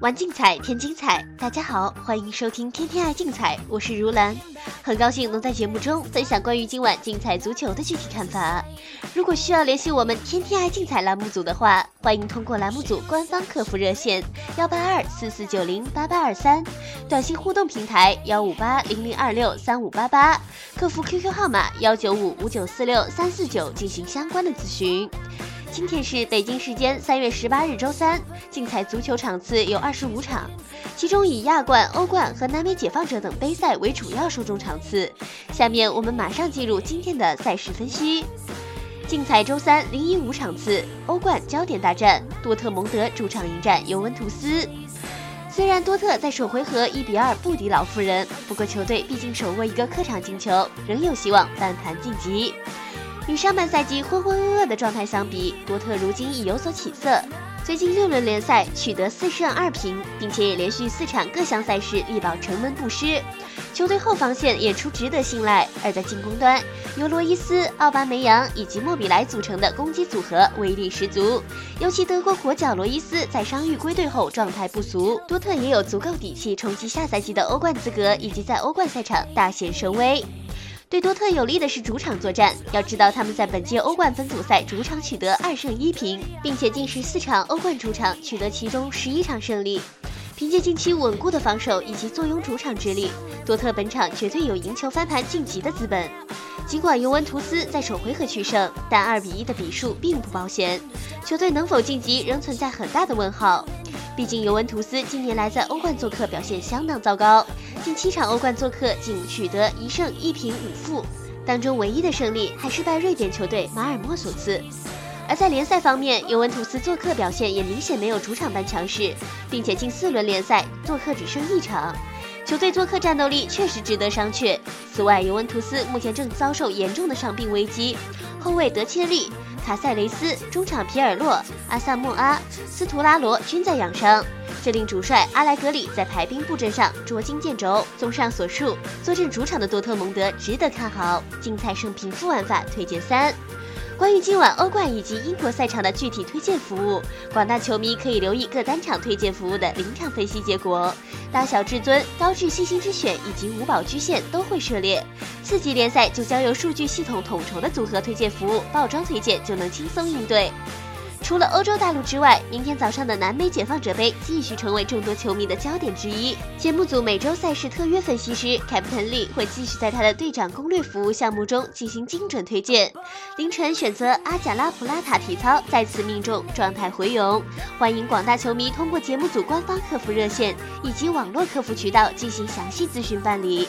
玩竞彩，添精彩。大家好，欢迎收听《天天爱竞彩》，我是如兰，很高兴能在节目中分享关于今晚竞彩足球的具体看法。如果需要联系我们《天天爱竞彩》栏目组的话，欢迎通过栏目组官方客服热线幺八二四四九零八八二三，短信互动平台幺五八零零二六三五八八，客服 QQ 号码幺九五五九四六三四九进行相关的咨询。今天是北京时间三月十八日周三，竞彩足球场次有二十五场，其中以亚冠、欧冠和南美解放者等杯赛为主要受众场次。下面我们马上进入今天的赛事分析。竞彩周三零一五场次，欧冠焦点大战，多特蒙德主场迎战尤文图斯。虽然多特在首回合一比二不敌老妇人，不过球队毕竟手握一个客场进球，仍有希望翻盘晋级。与上半赛季浑浑噩噩的状态相比，多特如今已有所起色。最近六轮联赛取得四胜二平，并且也连续四场各项赛事力保城门不失。球队后防线也出值得信赖，而在进攻端，由罗伊斯、奥巴梅扬以及莫比莱组成的攻击组合威力十足。尤其德国国脚罗伊斯在伤愈归队后状态不俗，多特也有足够底气冲击下赛季的欧冠资格，以及在欧冠赛场大显神威。对多特有利的是主场作战。要知道，他们在本届欧冠分组赛主场取得二胜一平，并且近十四场欧冠主场取得其中十一场胜利。凭借近期稳固的防守以及坐拥主场之力，多特本场绝对有赢球翻盘晋级的资本。尽管尤文图斯在首回合取胜，但二比一的比数并不保险，球队能否晋级仍存在很大的问号。毕竟尤文图斯近年来在欧冠做客表现相当糟糕，近七场欧冠做客仅取得一胜一平五负，当中唯一的胜利还是拜瑞典球队马尔默所赐。而在联赛方面，尤文图斯做客表现也明显没有主场般强势，并且近四轮联赛做客只胜一场，球队做客战斗力确实值得商榷。此外，尤文图斯目前正遭受严重的伤病危机，后卫德切利。卡塞雷斯、中场皮尔洛、阿萨莫阿、斯图拉罗均在养伤，这令主帅阿莱格里在排兵布阵上捉襟见肘。综上所述，坐镇主场的多特蒙德值得看好。竞彩胜平负玩法推荐三。关于今晚欧冠以及英国赛场的具体推荐服务，广大球迷可以留意各单场推荐服务的临场分析结果。大小至尊、高智细心之选以及五宝居线都会涉猎。次级联赛就将由数据系统统筹的组合推荐服务，爆装推荐就能轻松应对。除了欧洲大陆之外，明天早上的南美解放者杯继续成为众多球迷的焦点之一。节目组每周赛事特约分析师 Captain Lee 会继续在他的队长攻略服务项目中进行精准推荐。凌晨选择阿贾拉普拉塔体操再次命中，状态回勇。欢迎广大球迷通过节目组官方客服热线以及网络客服渠道进行详细咨询办理。